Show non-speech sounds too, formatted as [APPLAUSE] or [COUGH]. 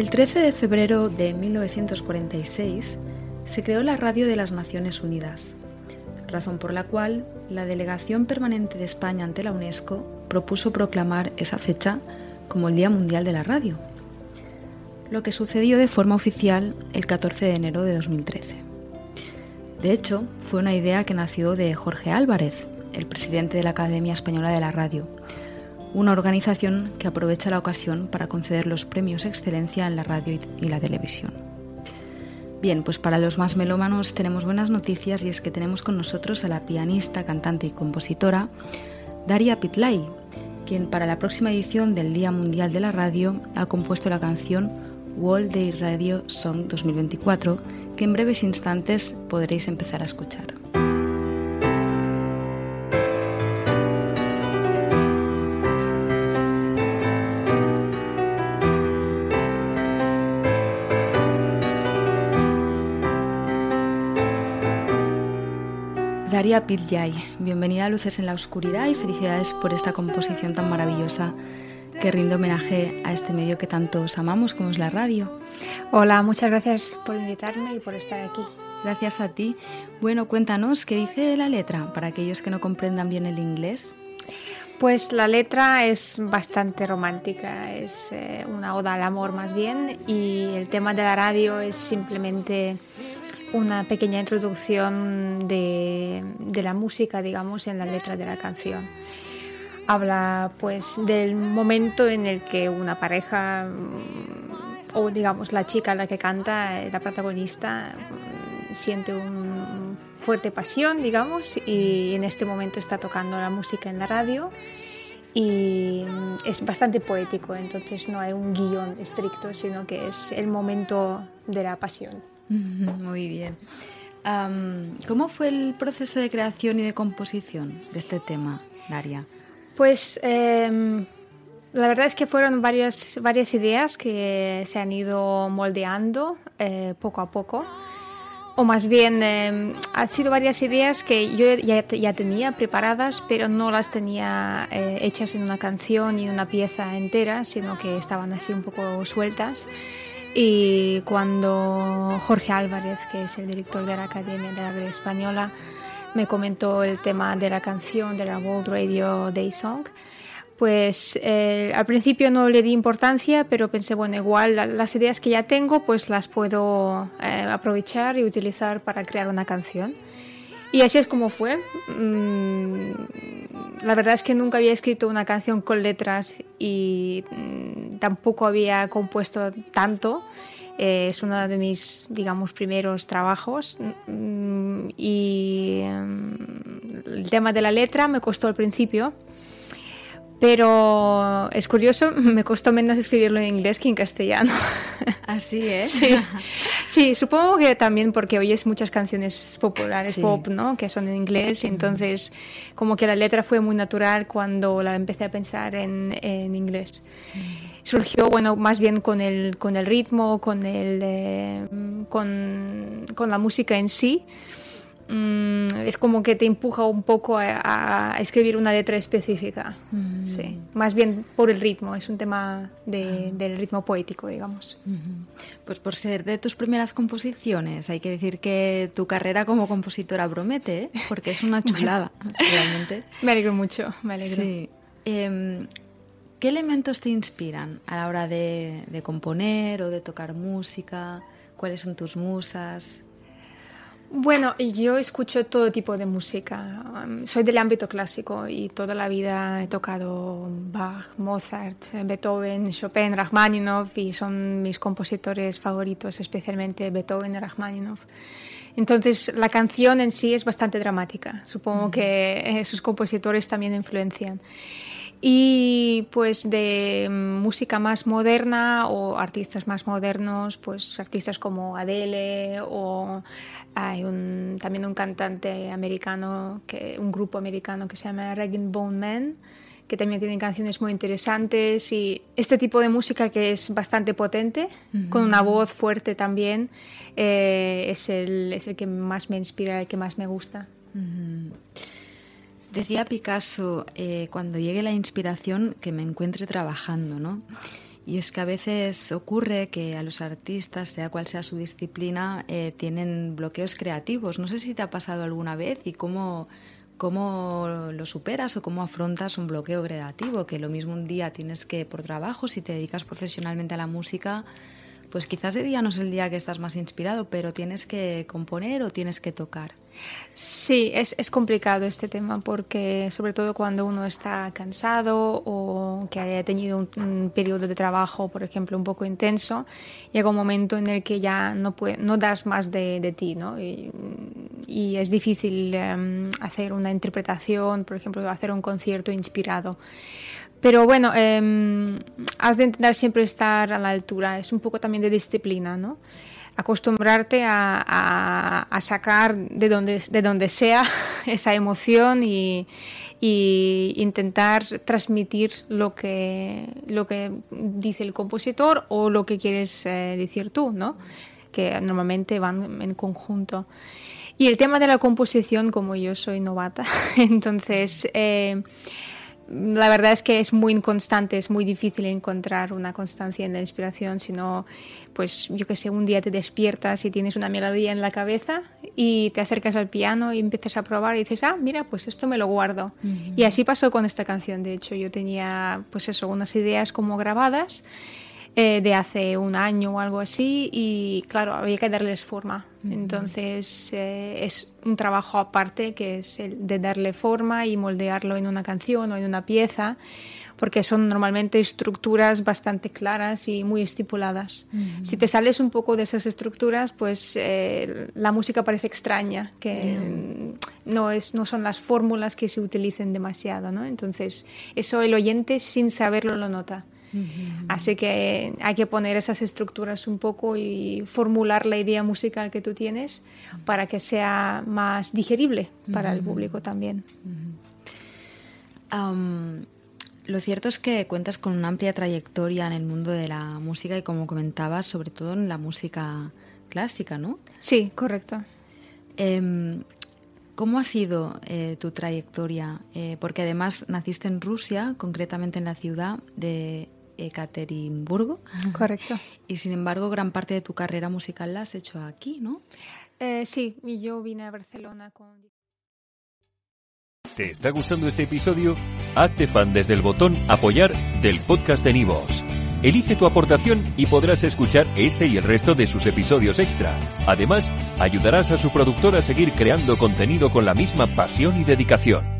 El 13 de febrero de 1946 se creó la Radio de las Naciones Unidas, razón por la cual la Delegación Permanente de España ante la UNESCO propuso proclamar esa fecha como el Día Mundial de la Radio, lo que sucedió de forma oficial el 14 de enero de 2013. De hecho, fue una idea que nació de Jorge Álvarez, el presidente de la Academia Española de la Radio, una organización que aprovecha la ocasión para conceder los premios Excelencia en la radio y la televisión. Bien, pues para los más melómanos tenemos buenas noticias y es que tenemos con nosotros a la pianista, cantante y compositora Daria Pitlay, quien para la próxima edición del Día Mundial de la Radio ha compuesto la canción World Day Radio Song 2024, que en breves instantes podréis empezar a escuchar. Daria Pityay, bienvenida a Luces en la Oscuridad y felicidades por esta composición tan maravillosa que rinde homenaje a este medio que tanto os amamos como es la radio. Hola, muchas gracias por invitarme y por estar aquí. Gracias a ti. Bueno, cuéntanos, ¿qué dice la letra para aquellos que no comprendan bien el inglés? Pues la letra es bastante romántica, es eh, una oda al amor más bien y el tema de la radio es simplemente una pequeña introducción de, la música, digamos, en la letra de la canción. Habla pues del momento en el que una pareja mm, o digamos la chica la que canta, la protagonista, mm, siente una fuerte pasión, digamos, y en este momento está tocando la música en la radio y mm, es bastante poético, entonces no hay un guion estricto, sino que es el momento de la pasión. Muy bien. ¿Cómo fue el proceso de creación y de composición de este tema, Daria? Pues em, la verdad es que fueron varias, varias ideas que se han ido moldeando eh, poco a poco. O más bien, em, han sido varias ideas que yo ya, ya, tenía preparadas, pero no las tenía eh, hechas en una canción y en una pieza entera, sino que estaban así un poco sueltas. Y cuando Jorge Álvarez, que es el director de la Academia de la Radio Española, me comentó el tema de la canción de la World Radio Day Song, pues eh, al principio no le di importancia, pero pensé, bueno, igual las ideas que ya tengo, pues las puedo eh, aprovechar y utilizar para crear una canción. Y así es como fue. Mm, la verdad es que nunca había escrito una canción con letras y mm, tampoco había compuesto tanto. Eh, es uno de mis, digamos, primeros trabajos. Mm, y el tema de la letra me costó al principio pero es curioso, [LAUGHS] me costó menos escribirlo en inglés que en castellano. Así es. [LAUGHS] Sí. Supongo que también porque oyes muchas canciones populares pop, ¿no? Que son en inglés, entonces como que la letra fue muy natural cuando la empecé a pensar en, en inglés. Surgió, bueno, más bien con el, con el ritmo, con, el, eh, con, con la música en sí. Mm, es como que te empuja un poco a, escribir una letra específica. Mm. Sí, más bien por el ritmo, es un tema de, del ritmo poético, digamos. Pues por ser de tus primeras composiciones, hay que decir que tu carrera como compositora promete, ¿eh? porque es una [LAUGHS] chulada, realmente. Me alegro mucho, me alegro. Em, ¿Qué elementos te inspiran a la hora de, de componer o de tocar música? ¿Cuáles son tus musas? Bueno, yo escucho todo tipo de música. Um, soy del ámbito clásico y toda la vida he tocado Bach, Mozart, Beethoven, Chopin, Rachmaninoff y son mis compositores favoritos, especialmente Beethoven y Rachmaninoff. Entonces, la canción en sí es bastante dramática. Supongo que sus compositores también influencian. Y pues de música más moderna o artistas más modernos, pues artistas como Adele o hay un, también un cantante americano, que, un grupo americano que se llama Reggae Bone Man, que también tienen canciones muy interesantes y este tipo de música que es bastante potente, con una voz fuerte también, eh, es, el, es el que más me inspira, el que más me gusta. Decía Picasso, eh, cuando llegue la inspiración, que me encuentre trabajando, ¿no? Y es que a veces ocurre que a los artistas, sea cual sea su disciplina, eh, tienen bloqueos creativos. No sé si te ha pasado alguna vez y cómo, cómo lo superas o cómo afrontas un bloqueo creativo, que lo mismo un día tienes que, por trabajo, si te dedicas profesionalmente a la música, pues quizás ese día no es el día que estás más inspirado, pero tienes que componer o tienes que tocar. Sí, es, es, complicado este tema porque sobre todo cuando uno está cansado o que haya tenido un, periodo de trabajo, por ejemplo, un poco intenso, llega un momento en el que ya no, puede, no das más de, ti, ¿no? Y, es difícil um, hacer una interpretación, por ejemplo, hacer un concierto inspirado. Pero bueno, eh, has de intentar siempre estar a la altura, es un poco también de disciplina, ¿no? Acostumbrarte a, sacar de donde, de donde sea [LAUGHS] esa emoción y, y, intentar transmitir lo que, lo que dice el compositor o lo que quieres eh, decir tú, ¿no? que normalmente van en conjunto. Y el tema de la composición, como yo soy novata, [LAUGHS] entonces... Eh, la verdad es que es muy inconstante, es muy difícil encontrar una constancia en la inspiración, sino, pues yo que sé, un día te despiertas y tienes una melodía en la cabeza y te acercas al piano y empiezas a probar y dices, ah, mira, pues esto me lo guardo. Y así pasó con esta canción, de hecho, yo tenía, pues eso, unas ideas como grabadas eh, de hace un año o algo así y claro, había que darles forma. Entonces eh, es un trabajo aparte que es el de darle forma y moldearlo en una canción o en una pieza porque son normalmente estructuras bastante claras y muy estipuladas. Si te sales un poco de esas estructuras, pues eh, la música parece extraña, que no, es, no son las fórmulas que se utilicen demasiado. ¿no? Entonces, eso el oyente sin saberlo lo nota. Así que hay que poner esas estructuras un poco y formular la idea musical que tú tienes para que sea más digerible para el público también. lo cierto es que cuentas con una amplia trayectoria en el mundo de la música y como comentabas, sobre todo en la música clásica, ¿no? Sí, correcto. Em, ¿Cómo ha sido eh, tu trayectoria? Eh, porque además naciste en Rusia, concretamente en la ciudad de Ekaterimburgo. Correcto. Y sin embargo, gran parte de tu carrera musical la has hecho aquí, ¿no? Eh, sí, y yo vine a Barcelona con... ¿Te está gustando este episodio? Hazte fan desde el botón apoyar del podcast de Nivos. Elige tu aportación y podrás escuchar este y el resto de sus episodios extra. Además, ayudarás a su productor a seguir creando contenido con la misma pasión y dedicación.